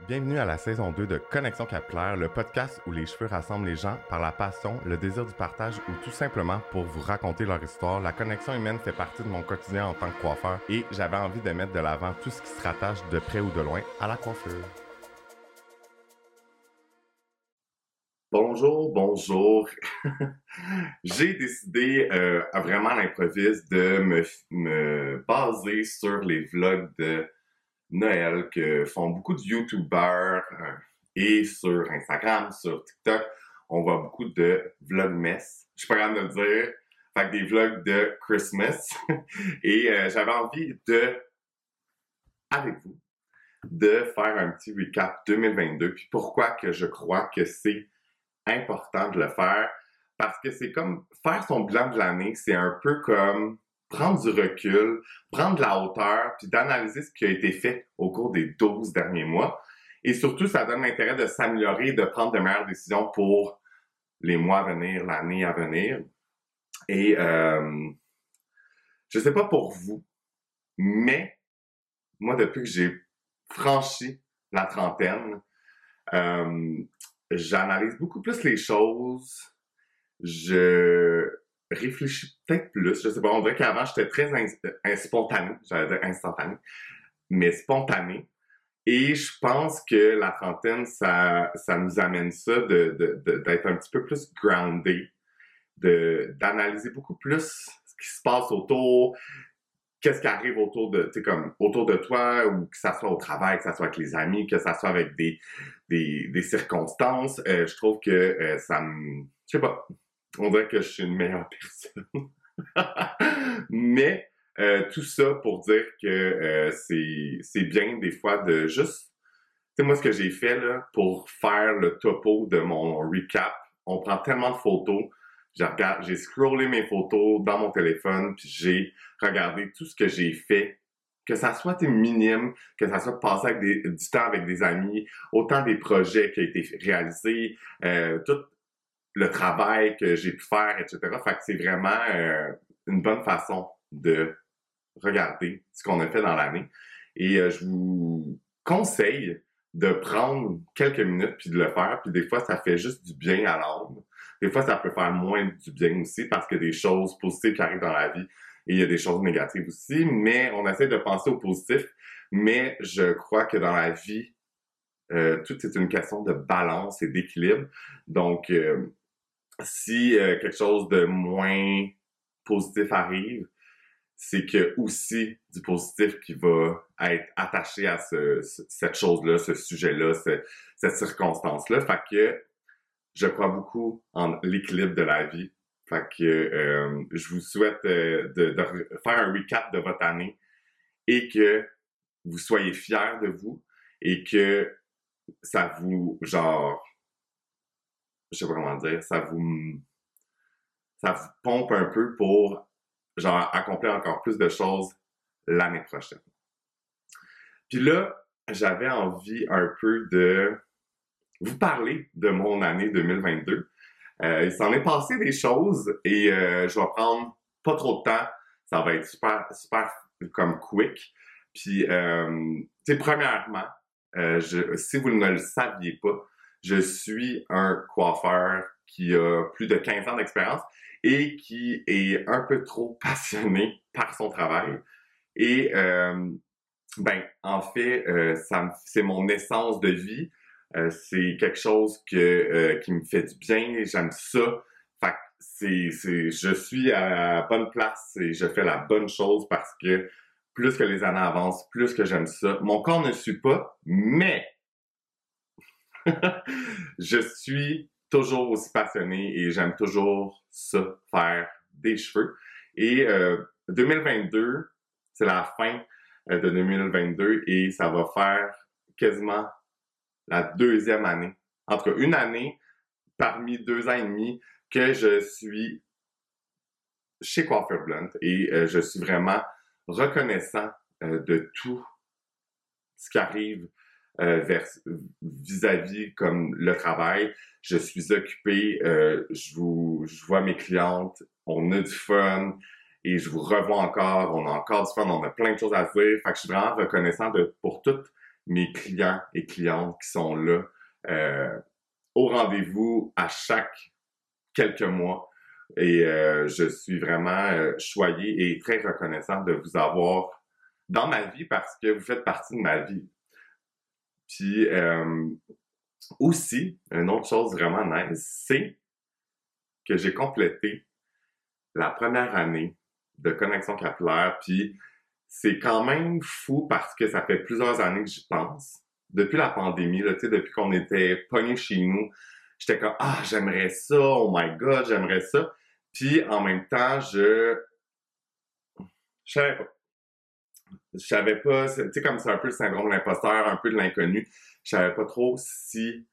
Bienvenue à la saison 2 de Connexion Capillaire, le podcast où les cheveux rassemblent les gens par la passion, le désir du partage ou tout simplement pour vous raconter leur histoire. La connexion humaine fait partie de mon quotidien en tant que coiffeur et j'avais envie de mettre de l'avant tout ce qui se rattache de près ou de loin à la coiffure. Bonjour, bonjour. J'ai décidé euh, à vraiment l'improviste de me, me baser sur les vlogs de Noël que font beaucoup de YouTubers euh, et sur Instagram, sur TikTok, on voit beaucoup de vlogmas. Je suis pas de le dire. Fait que des vlogs de Christmas. et euh, j'avais envie de, avec vous, de faire un petit recap 2022. Puis pourquoi que je crois que c'est important de le faire? Parce que c'est comme faire son bilan de l'année, c'est un peu comme prendre du recul, prendre de la hauteur, puis d'analyser ce qui a été fait au cours des 12 derniers mois. Et surtout, ça donne l'intérêt de s'améliorer, de prendre de meilleures décisions pour les mois à venir, l'année à venir. Et euh, je sais pas pour vous, mais moi, depuis que j'ai franchi la trentaine, euh, j'analyse beaucoup plus les choses. Je réfléchis peut-être plus. Je sais pas, on dirait qu'avant, j'étais très spontané, j'allais dire instantané, mais spontané. Et je pense que la trentaine, ça, ça nous amène ça d'être de, de, un petit peu plus groundé, d'analyser beaucoup plus ce qui se passe autour, qu'est-ce qui arrive autour de, comme autour de toi, ou que ça soit au travail, que ça soit avec les amis, que ça soit avec des, des, des circonstances. Euh, je trouve que euh, ça me, je sais pas, on dirait que je suis une meilleure personne. Mais euh, tout ça pour dire que euh, c'est bien des fois de juste... Tu sais, moi, ce que j'ai fait là, pour faire le topo de mon recap, on prend tellement de photos. J'ai scrollé mes photos dans mon téléphone, puis j'ai regardé tout ce que j'ai fait que ça soit minime, que ça soit passé avec des, du temps avec des amis, autant des projets qui ont été réalisés, euh, tout le travail que j'ai pu faire, etc. Fait que c'est vraiment euh, une bonne façon de regarder ce qu'on a fait dans l'année. Et euh, je vous conseille de prendre quelques minutes puis de le faire. Puis des fois, ça fait juste du bien à l'âme. Des fois, ça peut faire moins du bien aussi parce qu'il y a des choses positives qui arrivent dans la vie et il y a des choses négatives aussi. Mais on essaie de penser au positif. Mais je crois que dans la vie, euh, tout est une question de balance et d'équilibre. Donc, si euh, quelque chose de moins positif arrive, c'est que aussi du positif qui va être attaché à ce, cette chose-là, ce sujet-là, cette circonstance-là. Fait que je crois beaucoup en l'équilibre de la vie. Fait que euh, je vous souhaite euh, de, de, faire un recap de votre année et que vous soyez fiers de vous et que ça vous, genre, je sais pas comment dire, ça vous, ça vous pompe un peu pour, genre, accomplir encore plus de choses l'année prochaine. Puis là, j'avais envie un peu de vous parler de mon année 2022. Euh, il s'en est passé des choses et euh, je vais prendre pas trop de temps. Ça va être super, super comme quick. Puis, euh, tu sais, premièrement, si vous ne le saviez pas, je suis un coiffeur qui a plus de 15 ans d'expérience et qui est un peu trop passionné par son travail. Et euh, ben, en fait, euh, ça c'est mon essence de vie. Euh, c'est quelque chose que euh, qui me fait du bien. J'aime ça. Fait c'est, c'est, je suis à la bonne place et je fais la bonne chose parce que plus que les années avancent, plus que j'aime ça. Mon corps ne suit pas, mais je suis toujours aussi passionné et j'aime toujours ça, faire des cheveux. Et 2022, euh, c'est la fin euh, de 2022 et ça va faire quasiment la deuxième année. En tout cas, une année parmi deux ans et demi que je suis chez Coiffeur Blunt et euh, je suis vraiment reconnaissant de tout ce qui arrive euh, vis-à-vis comme le travail. Je suis occupé, euh, je vous, je vois mes clientes, on a du fun et je vous revois encore, on a encore du fun, on a plein de choses à dire. Fait que je suis vraiment reconnaissant de, pour toutes mes clients et clientes qui sont là euh, au rendez-vous à chaque quelques mois. Et euh, je suis vraiment euh, choyé et très reconnaissant de vous avoir dans ma vie parce que vous faites partie de ma vie. Puis aussi, une autre chose vraiment nice, c'est que j'ai complété la première année de connexion capillaire. Puis c'est quand même fou parce que ça fait plusieurs années que j'y pense. Depuis la pandémie, là, depuis qu'on était pognés chez nous, j'étais comme Ah, j'aimerais ça, oh my god, j'aimerais ça. Puis en même temps, je. Je savais pas. Je savais pas, tu sais, comme c'est un peu le syndrome de l'imposteur, un peu de l'inconnu. Je savais pas trop si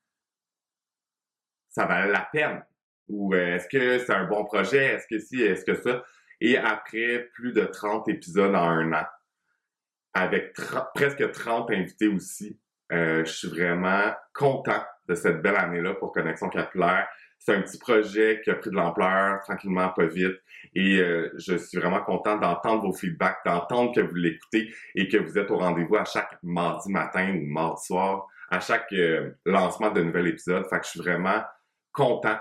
ça valait la peine. Ou euh, est-ce que c'est un bon projet? Est-ce que si, est-ce que ça? Et après plus de 30 épisodes en un an, avec presque 30 invités aussi, euh, je suis vraiment content de cette belle année-là pour Connexion Capillaire. C'est un petit projet qui a pris de l'ampleur, tranquillement, pas vite. Et euh, je suis vraiment content d'entendre vos feedbacks, d'entendre que vous l'écoutez et que vous êtes au rendez-vous à chaque mardi matin ou mardi soir, à chaque euh, lancement de nouvel épisode. Fait que je suis vraiment content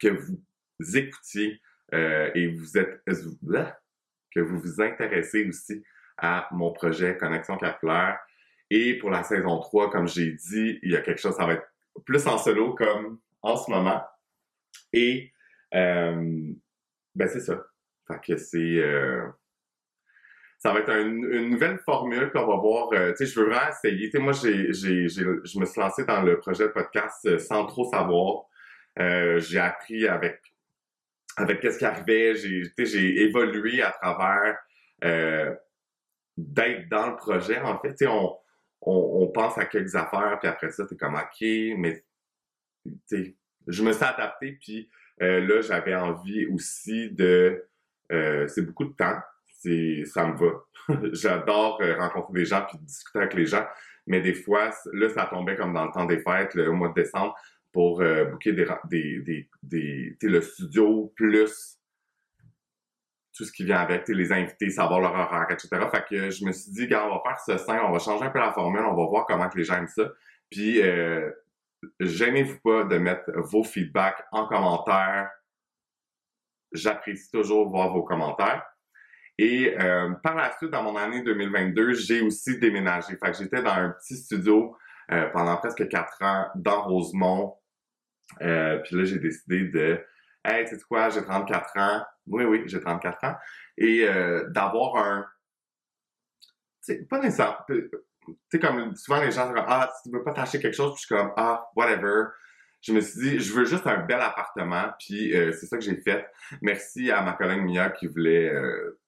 que vous écoutiez et vous êtes que vous vous intéressez aussi à mon projet Connexion Capillaire. Et pour la saison 3, comme j'ai dit, il y a quelque chose, ça va être plus en solo comme en ce moment. Et euh, ben c'est ça. Fait que c'est euh, ça va être une nouvelle formule qu'on va voir. Euh, tu sais, je veux vraiment essayer. Tu sais, moi, j'ai, j'ai, j'ai, je me suis lancé dans le projet de podcast sans trop savoir. j'ai appris avec avec qu'est-ce qui arrivait. J'ai, j'ai évolué à travers d'être dans le projet. En fait, tu sais, on, on, pense à quelques affaires, puis après ça, t'es comme OK, mais je me suis adapté, puis euh, là, j'avais envie aussi de. Euh, c'est beaucoup de temps, c'est ça me va. J'adore euh, rencontrer des gens puis discuter avec les gens, mais des fois, là, ça tombait comme dans le temps des fêtes, au mois de décembre, pour booker des, des, des, le studio plus tout ce qui vient avec, les invités, savoir leur horaire, etc. Fait que je me suis dit, gars, on va faire ce sein, on va changer un peu la formule, on va voir comment que les gens aiment ça. Puis, euh, gênez-vous pas de mettre vos feedbacks en commentaire. J'apprécie toujours voir vos commentaires. Et euh, par la suite, dans mon année 2022, j'ai aussi déménagé. Fait que j'étais dans un petit studio euh, pendant presque quatre ans dans Rosemont. Euh, puis là, j'ai décidé de Hey, tu sais quoi, j'ai 34 ans. Oui, oui, j'ai 34 ans. Et euh, d'avoir un. Pas nécessairement. Tu sais, comme souvent les gens sont comme Ah, tu veux pas t'acheter quelque chose, puis je suis comme Ah, whatever. Je me suis dit, je veux juste un bel appartement, puis euh, c'est ça que j'ai fait. Merci à ma collègue Mia qui voulait euh,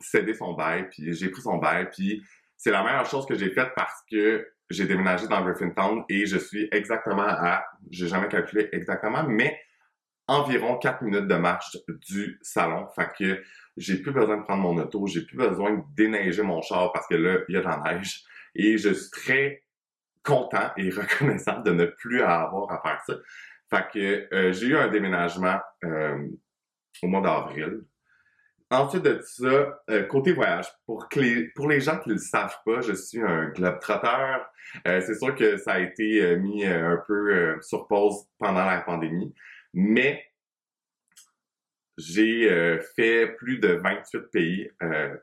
céder son bail, puis j'ai pris son bail, puis c'est la meilleure chose que j'ai faite parce que j'ai déménagé dans Griffintown et je suis exactement à, j'ai jamais calculé exactement, mais environ 4 minutes de marche du salon. Fait que j'ai plus besoin de prendre mon auto, j'ai plus besoin de déneiger mon char parce que là, il y a de la neige. Et je suis très content et reconnaissant de ne plus avoir à faire ça. Fait que euh, j'ai eu un déménagement euh, au mois d'avril. Ensuite de ça, euh, côté voyage, pour, les, pour les gens qui ne le savent pas, je suis un globe-trotteur. c'est sûr que ça a été mis un peu sur pause pendant la pandémie. Mais j'ai euh, fait plus de 28 pays euh,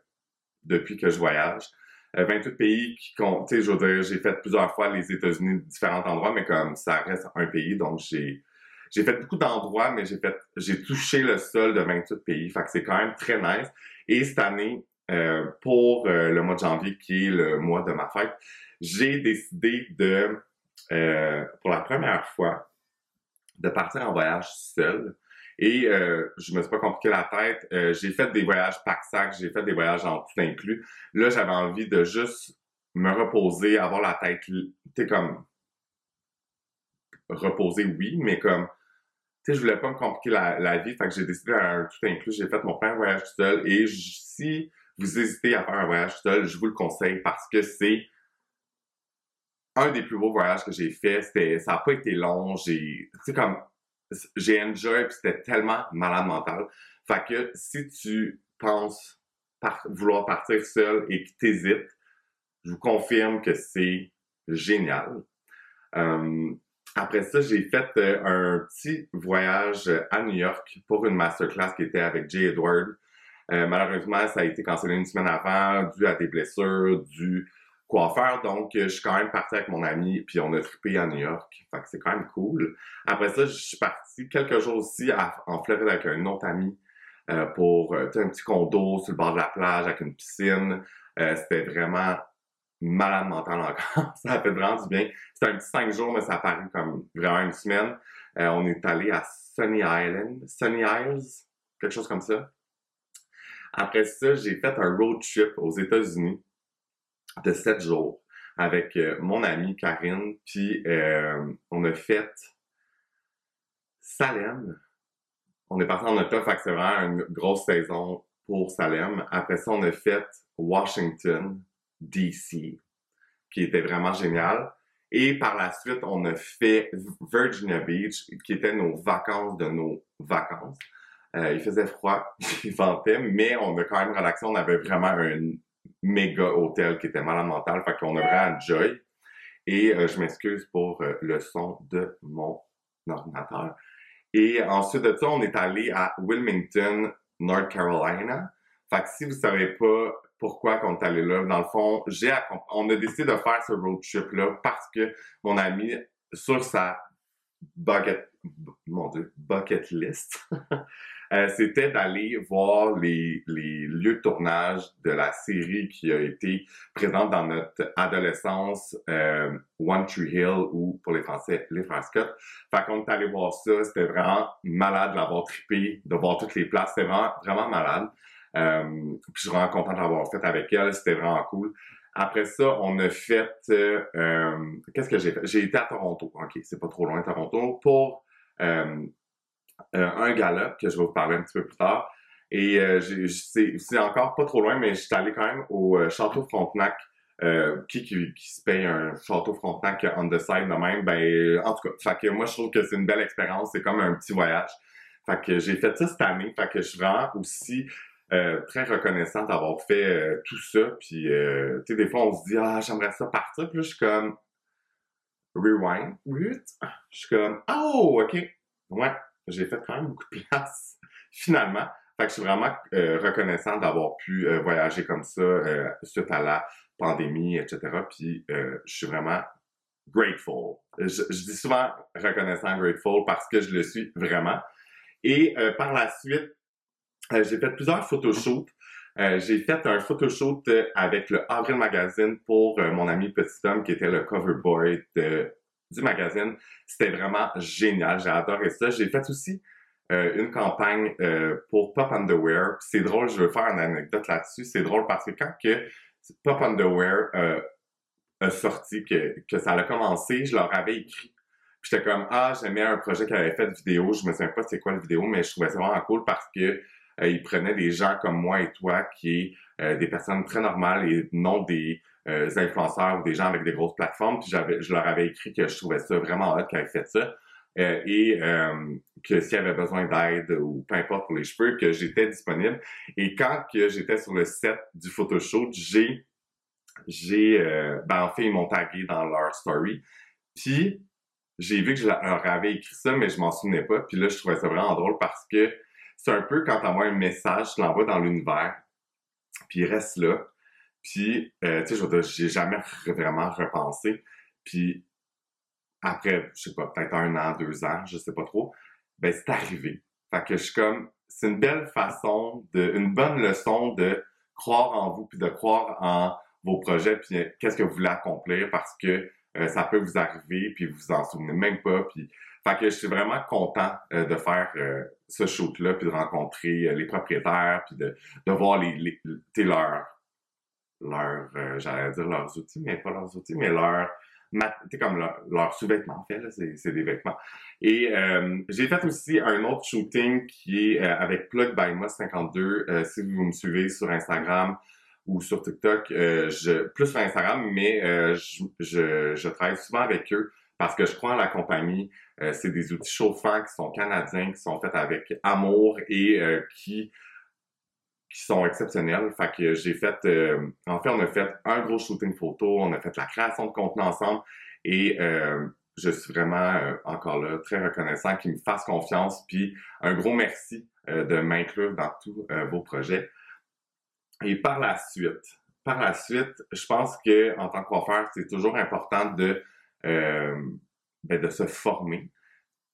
depuis que je voyage. 28 euh, pays qui comptent, je veux dire, j'ai fait plusieurs fois les États-Unis, différents endroits, mais comme ça reste un pays, donc j'ai j'ai fait beaucoup d'endroits, mais j'ai fait j'ai touché le sol de 28 pays, fait que c'est quand même très nice. Et cette année, pour le mois de janvier, qui est le mois de ma fête, j'ai décidé de, pour la première fois, de partir en voyage seul. Et euh, je me suis pas compliqué la tête. Euh, j'ai fait des voyages pack-sac, j'ai fait des voyages en tout inclus. Là, j'avais envie de juste me reposer, avoir la tête, tu sais, comme reposer, oui, mais comme tu sais, je voulais pas me compliquer la, vie, fait que j'ai décidé un tout inclus. J'ai fait mon premier voyage tout seul. Et si vous hésitez à faire un voyage tout seul, je vous le conseille parce que c'est un des plus beaux voyages que j'ai fait. C'était, ça a pas été long. J'ai, tu sais, comme, j'ai enjoy puis c'était tellement malade mental. Fait que si tu penses vouloir partir seul et que t'hésites, je vous confirme que c'est génial. Euh, après ça, j'ai fait euh, un petit voyage à New York pour une masterclass qui était avec Jay Edward. Euh, malheureusement, ça a été cancellé une semaine avant, dû à des blessures, du coiffeur. Donc, je suis quand même parti avec mon ami, puis on a trippé à New York. Fait que c'est quand même cool. Après ça, je suis parti quelques jours aussi en Floride avec un autre ami pour un petit condo sur le bord de la plage avec une piscine. C'était vraiment malade mental encore. ça a fait vraiment du bien. C'était un petit cinq jours, mais ça a paru comme vraiment une semaine. Euh, on est allé à Sunny Island, Sunny Isles, quelque chose comme ça. Après ça, j'ai fait un road trip aux États-Unis de sept jours avec euh, mon amie Karine, puis euh, on a fait Salem. On est parti en auto, fait que c'est vraiment une grosse saison pour Salem. Après ça, on a fait Washington, DC, qui était vraiment génial. Et par la suite, on a fait Virginia Beach, qui était nos vacances de nos vacances. Euh, il faisait froid, il ventait, mais on a quand même relaxé. On avait vraiment un méga hôtel qui était malade mental, fait qu'on a vraiment enjoy. Et euh, je m'excuse pour euh, le son de mon ordinateur. Et ensuite de ça, on est allé à Wilmington, North Carolina. Fait que si vous savez pas pourquoi on est allé là. Dans le fond, j'ai on a décidé de faire ce road trip-là parce que mon ami, sur sa bucket, mon Dieu, bucket list, euh, c'était d'aller voir les, les lieux de tournage de la série qui a été présente dans notre adolescence, euh, One Tree Hill ou pour les Français, les Scott. Fait qu'on est allé voir ça, c'était vraiment malade de l'avoir trippé, de voir toutes les places, c'était vraiment, vraiment malade. Euh, puis je suis vraiment content d'avoir fait avec elle, c'était vraiment cool. Après ça, on a fait... Euh, euh, qu'est-ce que j'ai fait? J'ai été à Toronto, ok, c'est pas trop loin Toronto, pour un gala que je vais vous parler un petit peu plus tard. Et c'est encore pas trop loin, mais je suis allé quand même au Château Frontenac. qui, qui, se paye un château Frontenac on the side de même, ben, en tout cas, fait que moi, je trouve que c'est une belle expérience, c'est comme un petit voyage. Fait que j'ai fait ça cette année, fait que je suis vraiment aussi euh, très reconnaissant d'avoir fait euh, tout ça. Puis, euh, tu sais, des fois, on se dit, ah, j'aimerais ça partir. Puis là, je suis comme, rewind. Je suis comme, oh, OK. Ouais, j'ai fait quand même beaucoup de place, finalement. Fait que je suis vraiment reconnaissant d'avoir pu voyager comme ça suite à la pandémie, etc. Puis, je suis vraiment grateful. Je, je, dis souvent reconnaissant, grateful, parce que je le suis vraiment. Et par la suite, euh, j'ai fait plusieurs photoshoots. Euh, j'ai fait un photoshoot euh, avec le Avril Magazine pour mon ami Petit Homme qui était le cover boy du magazine. C'était vraiment génial. J'ai adoré ça. J'ai fait aussi une campagne pour Pop Underwear. C'est drôle, je veux faire une anecdote là-dessus. C'est drôle parce que quand que Pop Underwear a sorti, que, que ça a commencé, je leur avais écrit J'étais comme, ah, j'aimais un projet qui avait fait de vidéo. Je me souviens pas c'est quoi la vidéo, mais je trouvais ça vraiment cool parce que euh, il prenait des gens comme moi et toi, qui est euh, des personnes très normales et non des euh, influenceurs ou des gens avec des grosses plateformes. Puis j'avais, je leur avais écrit que je trouvais ça vraiment hot qu'ils avaient fait ça. et que s'il y avait besoin d'aide ou peu importe pour les cheveux, que j'étais disponible. Et quand que j'étais sur le set du photoshoot, j'ai, j'ai, ben en fait, ils m'ont tagué dans leur story. Puis j'ai vu que je leur avais écrit ça, mais je m'en souvenais pas. Puis là, je trouvais ça vraiment drôle parce que c'est un peu quand t'envoies un message, tu l'envoies dans l'univers, puis il reste là. Puis, euh, tu sais, je j'ai jamais vraiment repensé. Puis, après, je sais pas, peut-être un an, deux ans, je sais pas trop, ben c'est arrivé. Fait que je suis comme, c'est une belle façon, de, une bonne leçon de croire en vous, puis de croire en vos projets, puis qu'est-ce que vous voulez accomplir, parce que euh, ça peut vous arriver, puis vous vous en souvenez même pas, puis fait que je suis vraiment content euh, de faire euh, ce shoot-là, puis de rencontrer euh, les propriétaires, puis de, voir leurs, leur, j'allais dire leurs outils, mais pas leurs outils, mais leurs comme leurs leur sous-vêtements, en fait, c'est des vêtements. Et j'ai fait aussi un autre shooting qui est avec Plug by Moss 52. si vous me suivez sur Instagram ou sur TikTok, plus sur Instagram, mais je, travaille souvent avec eux parce que je crois en la compagnie. Euh, c'est des outils chauffants qui sont canadiens, qui sont faits avec amour et euh, qui qui sont exceptionnels. Fait que j'ai fait, euh, en fait, on a fait un gros shooting photo, on a fait la création de contenu ensemble et euh, je suis vraiment euh, encore là très reconnaissant qu'ils me fassent confiance. Puis un gros merci de m'inclure dans tous vos projets. Et par la suite, par la suite, je pense que en tant que coiffeur, c'est toujours important de ben, de se former.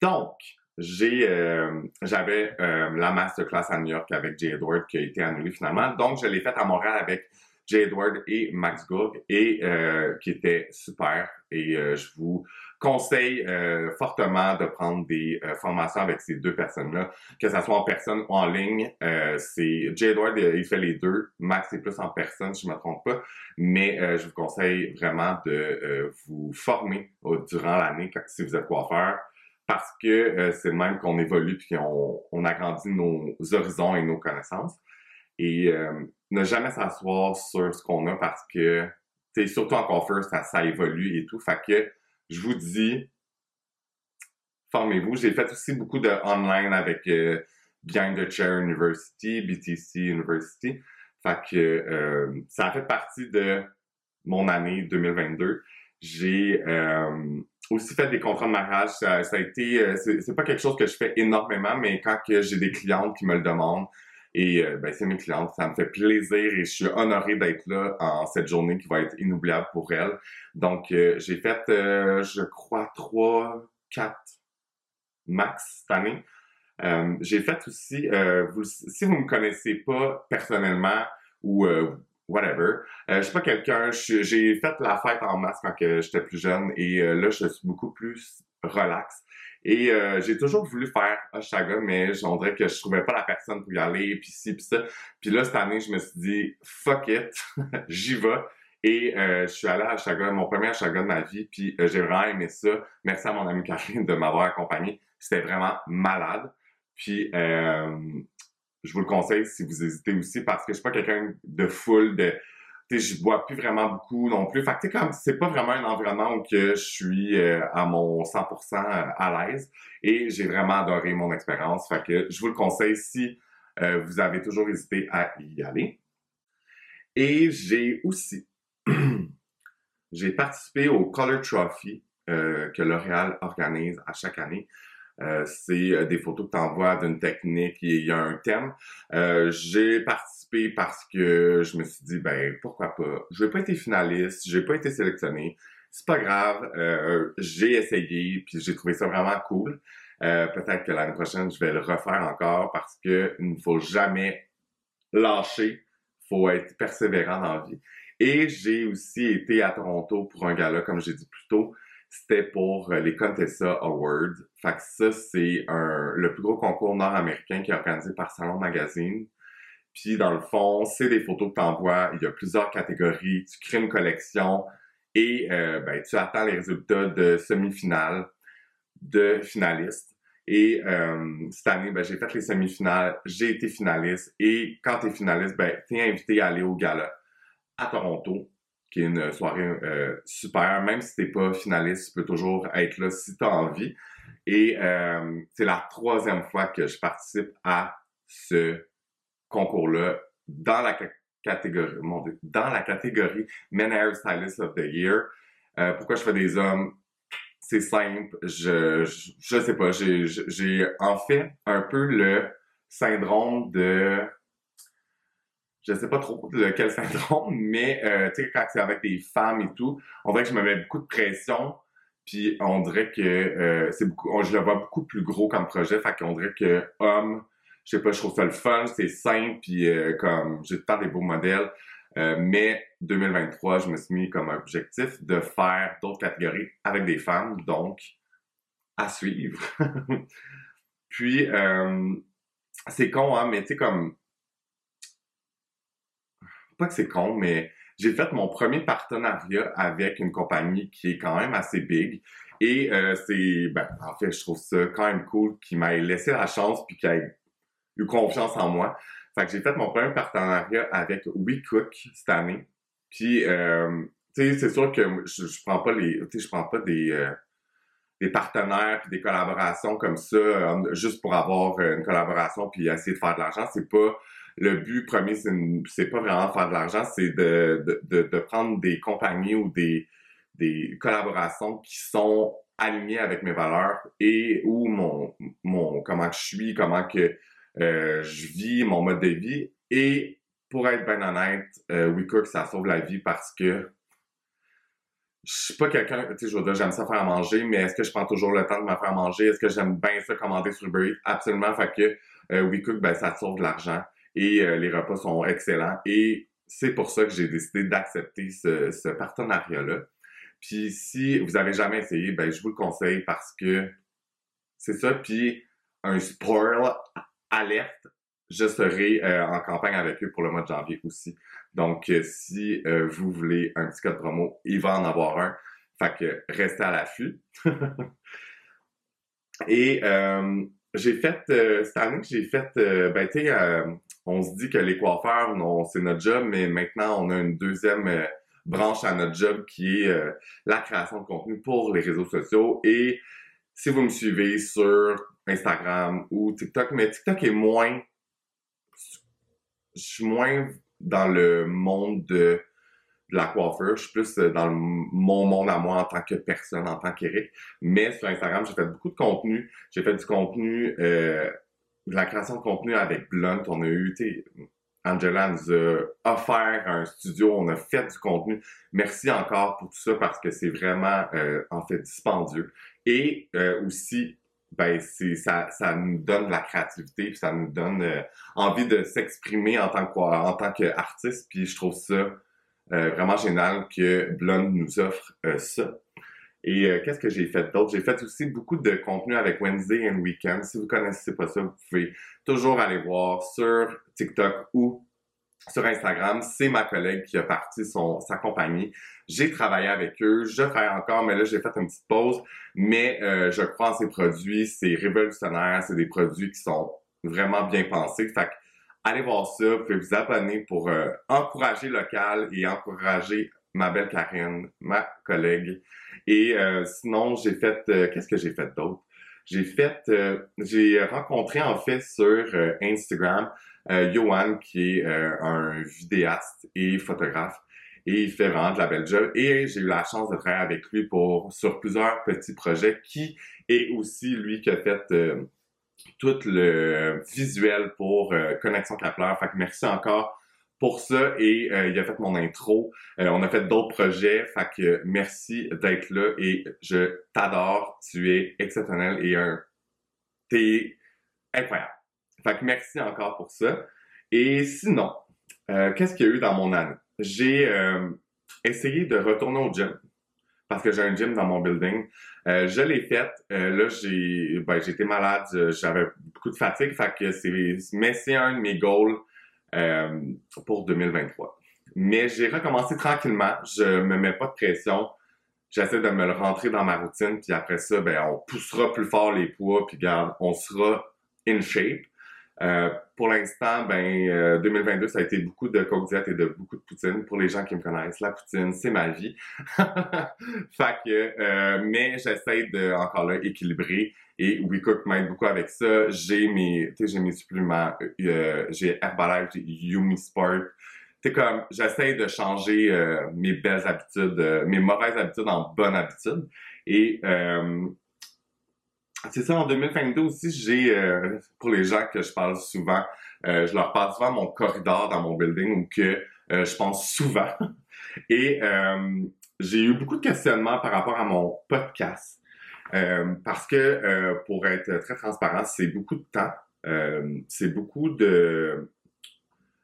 Donc, j'ai euh, j'avais euh, la masterclass à New York avec Jay Edward qui a été annulée finalement. Donc je l'ai faite à Montréal avec Jay Edward et Max Gourg et euh, qui était super et je vous conseille fortement de prendre des formations avec ces deux personnes-là, que ce soit en personne ou en ligne. c'est Jay Edward, il fait les deux. Max est plus en personne, si je me trompe pas. Mais je vous conseille vraiment de vous former durant l'année si vous êtes coiffeur parce que euh, c'est le même qu'on évolue puis qu'on on agrandit nos horizons et nos connaissances. Et euh, ne jamais s'asseoir sur ce qu'on a parce que, tu surtout en coiffeur, ça, ça évolue et tout. Fait que je vous dis, formez-vous. J'ai fait aussi beaucoup de online avec euh, the Chair University, BTC University. Fait que euh, ça a fait partie de mon année 2022. J'ai aussi fait des contrats de mariage. Ça, a été, euh, c'est pas quelque chose que je fais énormément, mais quand j'ai des clientes qui me le demandent, et euh, ben, c'est mes clientes, ça me fait plaisir et je suis honoré d'être là en cette journée qui va être inoubliable pour elles. Donc, euh, j'ai fait, je crois, trois, quatre max cette année. j'ai fait aussi, vous, si vous me connaissez pas personnellement ou whatever. Euh, je suis pas quelqu'un, j'ai fait la fête en masse quand j'étais plus jeune et euh, là, je suis beaucoup plus relax. Et euh, j'ai toujours voulu faire Oshaga, mais on dirait que je trouvais pas la personne pour y aller, puis ci, puis ça. Puis là, cette année, je me suis dit, fuck it, j'y vais. Et je suis allé à Oshaga, mon premier Oshaga de ma vie, puis j'ai vraiment aimé ça. Merci à mon ami Karine de m'avoir accompagné. C'était vraiment malade. Puis je vous le conseille si vous hésitez aussi parce que je suis pas quelqu'un de full de je bois plus vraiment beaucoup non plus. Fait que c'est pas vraiment un environnement où je suis euh, à mon 100% à l'aise et j'ai vraiment adoré mon expérience. Que je vous le conseille si euh, vous avez toujours hésité à y aller. Et j'ai aussi j'ai participé au Color Trophy euh, que L'Oréal organise à chaque année euh, c'est euh, des photos que tu envoies d'une technique et il y a un thème. Euh, j'ai participé parce que je me suis dit, ben pourquoi pas? Je n'ai pas été finaliste, j'ai pas été sélectionné. C'est pas grave. j'ai essayé puis j'ai trouvé ça vraiment cool. Peut-être que l'année prochaine, je vais le refaire encore parce que il ne faut jamais lâcher. faut être persévérant dans la vie. Et j'ai aussi été à Toronto pour un gala, comme j'ai dit plus tôt c'était pour euh, les Contessa Awards. Fait que ça, c'est le plus gros concours nord-américain qui est organisé par Salon Magazine. Puis dans le fond, c'est des photos que tu envoies. Il y a plusieurs catégories. Tu crées une collection et euh, ben, tu attends les résultats de semi-finale, de finalistes. Et euh, cette année, ben, j'ai fait les semi-finales, j'ai été finaliste. Et quand tu es finaliste, ben, tu es invité à aller au gala à Toronto qui est une soirée euh, super. Même si t'es pas finaliste, tu peux toujours être là si tu as envie. Et euh, c'est la troisième fois que je participe à ce concours-là dans la catégorie, mon dans la catégorie Men Hair Stylist of the Year. Euh, pourquoi je fais des hommes? C'est simple, je, je, sais pas, j'ai en fait un peu le syndrome de je sais pas trop lequel syndrome, mais euh, tu sais, quand c'est avec des femmes et tout, on dirait que je me mets beaucoup de pression, puis on dirait que euh, c'est beaucoup, je le vois beaucoup plus gros comme projet, fait qu'on dirait que homme, je sais pas, je trouve ça le fun, c'est simple, puis euh, comme j'ai tout des beaux modèles, mais 2023, je me suis mis comme objectif de faire d'autres catégories avec des femmes, donc à suivre. puis c'est con, hein, mais tu sais comme que c'est con, mais j'ai fait mon premier partenariat avec une compagnie qui est quand même assez big. Et euh, c'est, ben, en fait, je trouve ça quand même cool qu'il m'ait laissé la chance puis qu'il ait eu confiance en moi. Fait que j'ai fait mon premier partenariat avec WeCook cette année. Puis, euh, tu sais, c'est sûr que je, je prends pas les, tu sais, je prends pas des euh, des partenaires puis des collaborations comme ça juste pour avoir une collaboration puis essayer de faire de l'argent. C'est pas le but premier, c'est pas vraiment faire de l'argent, c'est de, de, de, prendre des compagnies ou des, collaborations qui sont alignées avec mes valeurs et où mon, mon comment je suis, comment que euh, je vis, mon mode de vie. Et pour être bien honnête, euh, WeCook, ça sauve la vie parce que je suis pas quelqu'un, tu sais, je veux dire, j'aime ça faire manger, mais est-ce que je prends toujours le temps de me faire manger? Est-ce que j'aime bien ça commander sur Uber Eats? Absolument. Fait que euh, WeCook, ben, ça sauve de l'argent et euh, les repas sont excellents. Et c'est pour ça que j'ai décidé d'accepter ce, ce partenariat-là. Puis si vous avez jamais essayé, ben, je vous le conseille parce que c'est ça. Puis un spoil alerte, je serai euh, en campagne avec eux pour le mois de janvier aussi. Donc, euh, si euh, vous voulez un petit code promo, il va en avoir un. Fait que restez à l'affût. Et j'ai fait, cette année, j'ai fait, ben tu on se dit que les coiffeurs, c'est notre job, mais maintenant, on a une deuxième branche à notre job qui est la création de contenu pour les réseaux sociaux. Et si vous me suivez sur Instagram ou TikTok, mais TikTok est moins je suis moins dans le monde de, la coiffure. Je suis plus euh, dans mon monde à moi en tant que personne, en tant qu'Éric. Mais sur Instagram, j'ai fait beaucoup de contenu. J'ai fait du contenu, euh, de la création de contenu avec Blunt. On a eu, tu Angela nous a offert un studio, on a fait du contenu. Merci encore pour tout ça parce que c'est vraiment, euh, en fait, dispendieux. Et euh, aussi, ben c'est ça, ça nous donne la créativité, puis ça nous donne euh, envie de s'exprimer en tant que en tant qu'artiste, puis je trouve ça euh, vraiment génial que Blonde nous offre euh, ça. Et qu'est-ce que j'ai fait d'autre? J'ai fait aussi beaucoup de contenu avec Wednesday and Weekend. Si vous connaissez pas ça, vous pouvez toujours aller voir sur TikTok ou sur Instagram. C'est ma collègue qui a parti son, sa compagnie. J'ai travaillé avec eux, je travaille encore, mais là j'ai fait une petite pause. Mais euh, je crois en ces produits, c'est révolutionnaire, c'est des produits qui sont vraiment bien pensés. Fait que, allez voir ça, vous pouvez vous abonner pour euh, encourager local et encourager ma belle Karine, ma collègue. Et euh, sinon, j'ai fait, qu'est-ce que j'ai fait d'autre? J'ai fait, j'ai rencontré en fait sur Instagram Johan qui est un vidéaste et photographe et il fait vraiment de la belle job. Et j'ai eu la chance de travailler avec lui pour sur plusieurs petits projets qui est aussi lui qui a fait euh, tout le visuel pour euh, Connexion Capillaire. Fait que merci encore pour ça et euh, il a fait mon intro. on a fait d'autres projets. Fait que merci d'être là et je t'adore. Tu es exceptionnel et un t'es incroyable. Fait que merci encore pour ça. Et sinon, qu'est-ce qu'il y a eu dans mon année? j'ai euh, essayé de retourner au gym parce que j'ai un gym dans mon building. Euh, je l'ai fait. Euh, là, j'ai ben, j'étais malade, j'avais beaucoup de fatigue, fait que c'est mais c'est un de mes goals pour 2023. Mais j'ai recommencé tranquillement. Je me mets pas de pression. J'essaie de me le rentrer dans ma routine, puis après ça, ben on poussera plus fort les poids, puis garde, on sera in shape. Euh, pour l'instant, ben 2022, euh, ça a été beaucoup de coke et de beaucoup de poutine. Pour les gens qui me connaissent, la poutine, c'est ma vie. fait que, euh, mais j'essaie de encore là équilibrer et WeCook m'aide beaucoup avec ça. J'ai mes, j'ai mes suppléments, j'ai Herbalife, j'ai Yumi Sport. C'est comme, j'essaie de changer mes belles habitudes, mes mauvaises habitudes en bonnes habitudes. Et c'est ça, en 2022 aussi, j'ai, euh, pour les gens que je parle souvent, euh, je leur parle souvent mon corridor dans mon building ou que euh, je pense souvent. Et j'ai eu beaucoup de questionnements par rapport à mon podcast. parce que, pour être très transparent, c'est beaucoup de temps. c'est beaucoup de...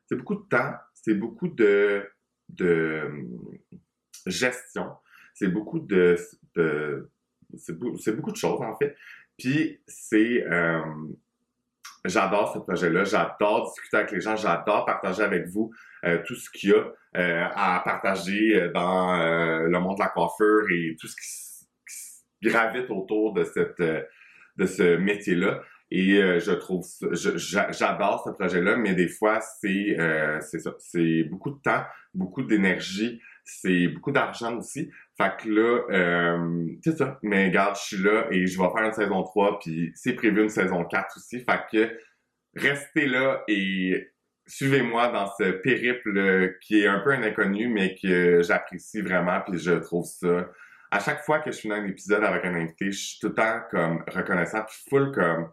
C'est beaucoup de temps. C'est beaucoup de... de gestion. C'est beaucoup de... de c'est beaucoup de choses, en fait. Puis c'est... Euh, j'adore ce projet-là, j'adore discuter avec les gens, j'adore partager avec vous euh, tout ce qu'il y a euh, à partager dans le monde de la coiffure et tout ce qui, gravite autour de cette de ce métier-là. Et je trouve j'adore ce projet-là, mais des fois c'est ça, c'est beaucoup de temps, beaucoup d'énergie, c'est beaucoup d'argent aussi. Fait que là, euh, c'est ça. Mais regarde, je suis là et je vais faire une saison 3, puis c'est prévu une saison 4 aussi. Fait que restez là et suivez-moi dans ce périple qui est un peu un inconnu, mais que j'apprécie vraiment, puis je trouve ça. À chaque fois que je dans un épisode avec un invité, je suis tout le temps comme reconnaissant, puis full comme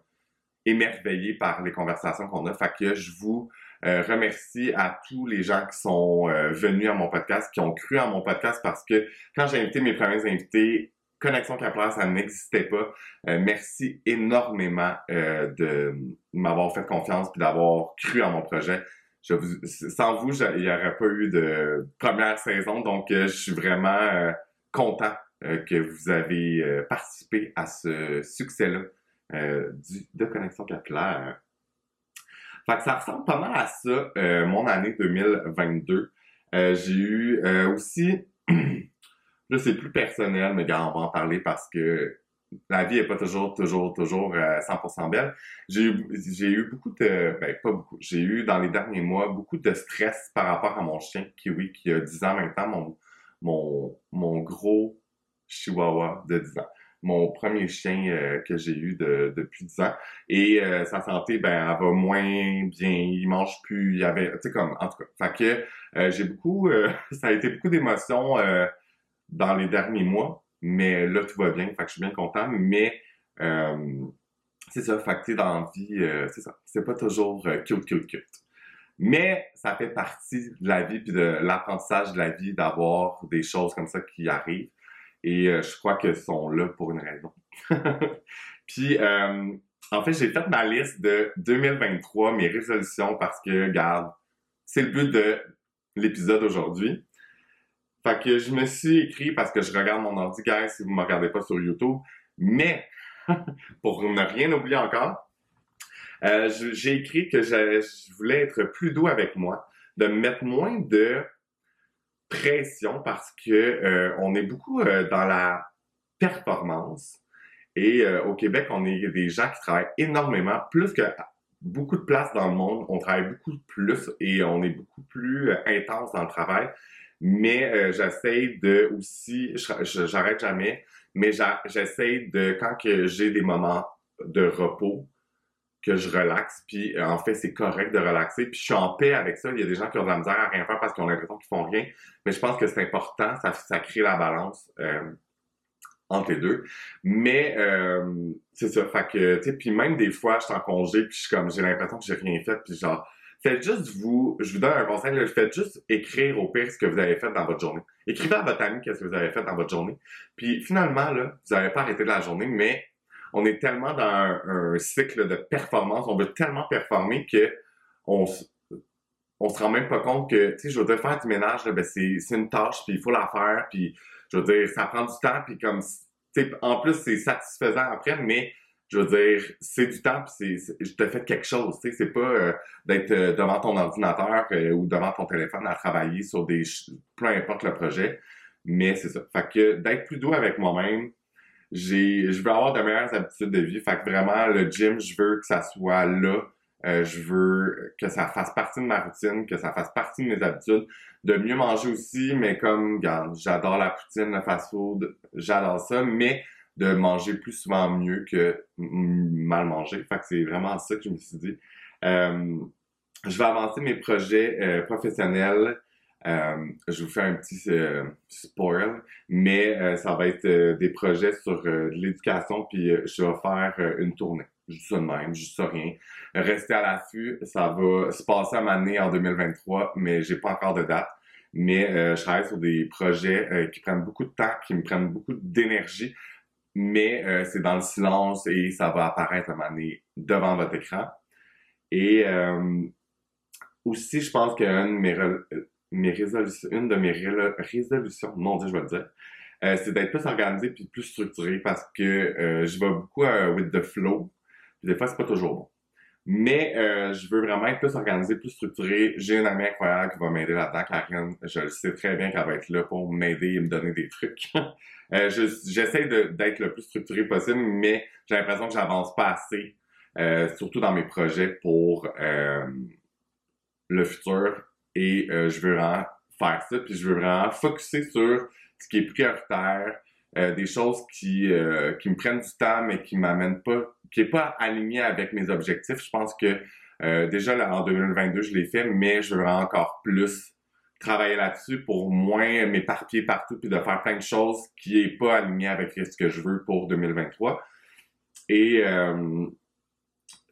émerveillé par les conversations qu'on a. Fait que je vous euh, remercie à tous les gens qui sont euh, venus à mon podcast, qui ont cru à mon podcast parce que quand j'ai invité mes premiers invités, Connexion Capillaire, ça n'existait pas. Euh, merci énormément de m'avoir fait confiance et d'avoir cru à mon projet. Je vous, sans vous, il n'y aurait pas eu de première saison, donc je suis vraiment content que vous avez participé à ce succès-là de Connexion Capillaire. Fait que ça ressemble pas mal à ça, euh, mon année 2022. Euh, j'ai eu euh, aussi, là c'est plus personnel, mais gars, on va en parler parce que la vie est pas toujours, toujours, toujours 100% belle. J'ai eu, j'ai eu beaucoup de, ben pas beaucoup, j'ai eu dans les derniers mois beaucoup de stress par rapport à mon chien Kiwi qui a 10 ans maintenant, mon, mon, mon gros chihuahua de 10 ans mon premier chien euh, que j'ai eu depuis 10 ans. Et euh, sa santé, ben, elle va moins bien, il mange plus, il y avait, tu sais, comme, en tout cas. Fait euh, j'ai beaucoup, ça a été beaucoup d'émotions dans les derniers mois, mais là, tout va bien, fait je suis bien content, mais c'est ça, fait que dans la vie, c'est ça, c'est pas toujours cute, cute, cute. Mais ça fait partie de la vie puis de l'apprentissage de la vie d'avoir des choses comme ça qui arrivent. Et euh, je crois qu'elles sont là pour une raison. Puis, euh, en fait, j'ai fait ma liste de 2023, mes résolutions, parce que, regarde, c'est le but de l'épisode aujourd'hui. Fait que je me suis écrit, parce que je regarde mon ordi, guys, si vous ne me regardez pas sur YouTube, mais, pour ne rien oublier encore, euh, j'ai écrit que je voulais être plus doux avec moi, de mettre moins de pression parce que euh, on est beaucoup euh, dans la performance et euh, au Québec, on est des gens qui travaillent énormément, plus que beaucoup de places dans le monde, on travaille beaucoup plus et on est beaucoup plus intense dans le travail. Mais j'essaie de aussi, j'arrête jamais, mais j'essaie de quand que j'ai des moments de repos, que je relaxe. Puis euh, en fait, c'est correct de relaxer. Puis je suis en paix avec ça. Il y a des gens qui ont de la misère à rien faire parce qu'ils ont l'impression qu'ils font rien. Mais je pense que c'est important. Ça, ça crée la balance euh, entre les deux. Mais euh, c'est ça. Fait que, tu sais, puis même des fois, je suis en congé, puis je suis comme, j'ai l'impression que j'ai rien fait. Puis genre, faites juste vous, je vous donne un conseil, là, faites juste écrire au pire ce que vous avez fait dans votre journée. Écrivez à votre ami qu'est-ce que vous avez fait dans votre journée. Puis finalement, là, vous n'avez pas arrêté de la journée, mais on est tellement dans un, cycle de performance, on veut tellement performer que on, on se rend même pas compte que, tu sais, je veux dire, faire du ménage, ben c'est, une tâche, puis il faut la faire, puis je veux dire, ça prend du temps, puis comme, en plus, c'est satisfaisant après, mais je veux dire, c'est du temps, puis c'est, je te fais quelque chose, tu sais, c'est pas euh, d'être euh, devant ton ordinateur euh, ou devant ton téléphone à travailler sur des, peu importe le projet, mais c'est ça. Fait que d'être plus doux avec moi-même, j'ai, je veux avoir de meilleures habitudes de vie. Fait que vraiment, le gym, je veux que ça soit là. Euh, je veux que ça fasse partie de ma routine, que ça fasse partie de mes habitudes. De mieux manger aussi, mais comme, j'adore la poutine, le fast-food, j'adore ça, mais de manger plus souvent mieux que mal manger. Fait que c'est vraiment ça que je me suis dit. Euh, je vais avancer mes projets euh, professionnels euh, je vous fais un petit euh, spoil, mais euh, ça va être des projets sur l'éducation, puis je vais faire une tournée. Juste ça de même, juste ça rien. Restez à l'affût, ça va se passer à ma année en 2023, mais j'ai pas encore de date. Mais je travaille sur des projets qui prennent beaucoup de temps, qui me prennent beaucoup d'énergie, mais c'est dans le silence et ça va apparaître à ma année devant votre écran. Et aussi, je pense qu'un de mes mes résolutions, une de mes résolutions, mon Dieu, je vais le dire, euh, c'est d'être plus organisé puis plus structuré parce que euh, je vais beaucoup euh, with the flow. Puis des fois, c'est pas toujours bon. Mais je veux vraiment être plus organisé, plus structuré. J'ai une amie incroyable qui va m'aider là-dedans, Karine. Je le sais très bien qu'elle va être là pour m'aider et me donner des trucs. J'essaie d'être le plus structuré possible, mais j'ai l'impression que j'avance pas assez, surtout dans mes projets pour le futur et euh, je veux vraiment faire ça, puis je veux vraiment focuser sur ce qui est prioritaire, euh, des choses qui, euh, qui me prennent du temps, mais qui m'amènent pas, qui est pas aligné avec mes objectifs. Je pense que Euh, déjà, là, en 2022, je l'ai fait, mais je veux encore plus travailler là-dessus pour moins m'éparpiller partout puis de faire plein de choses qui est pas aligné avec ce que je veux pour 2023. Et euh,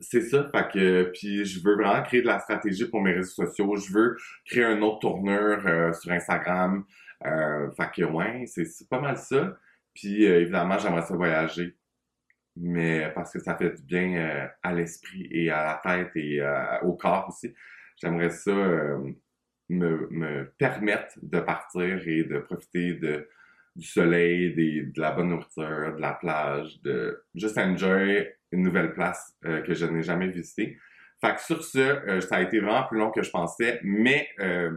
c'est ça, fait que puis je veux vraiment créer de la stratégie pour mes réseaux sociaux. Je veux créer un autre tournure euh, sur Instagram. Euh, fait que c'est pas mal ça. Puis euh, évidemment, j'aimerais ça voyager. Mais parce que ça fait du bien euh, à l'esprit et à la tête et au corps aussi. J'aimerais ça me, me permettre de partir et de profiter du soleil, de la bonne nourriture, de la plage, de juste enjoy une nouvelle place euh, que je n'ai jamais visitée. Fait que sur ce, euh, ça a été vraiment plus long que je pensais, mais euh,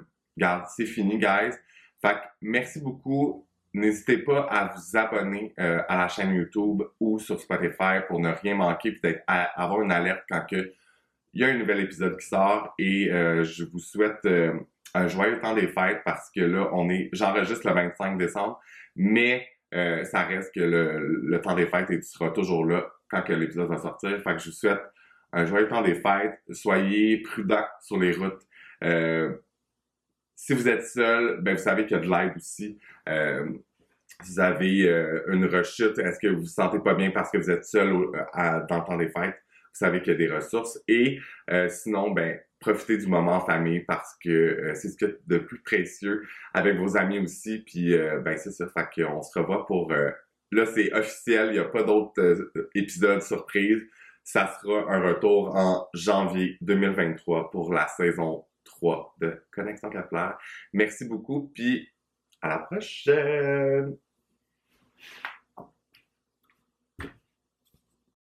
c'est fini, guys. Fait que merci beaucoup. N'hésitez pas à vous abonner euh, à la chaîne YouTube ou sur Spotify pour ne rien manquer, peut-être avoir une alerte quand que il y a un nouvel épisode qui sort et je vous souhaite un joyeux temps des fêtes parce que là, on est, j'enregistre le 25 décembre, mais euh, ça reste que le, le, temps des fêtes et tu seras toujours là quand l'épisode va sortir. Fait que je vous souhaite un joyeux temps des fêtes. Soyez prudents sur les routes. Euh, si vous êtes seul, ben vous savez qu'il y a de l'aide aussi. Euh, si vous avez euh, une rechute, est-ce que vous vous sentez pas bien parce que vous êtes seul à, dans le temps des fêtes? Vous savez qu'il y a des ressources. Et sinon, ben profitez du moment en famille parce que euh, c'est ce qu'il y a de plus précieux avec vos amis aussi. Puis euh, ben c'est ça, fait qu'on se revoit pour euh, là c'est officiel, il n'y a pas d'autres épisodes surprises. Ça sera un retour en janvier 2023 pour la saison 3 de Connexion Kepler. Merci beaucoup, puis à la prochaine!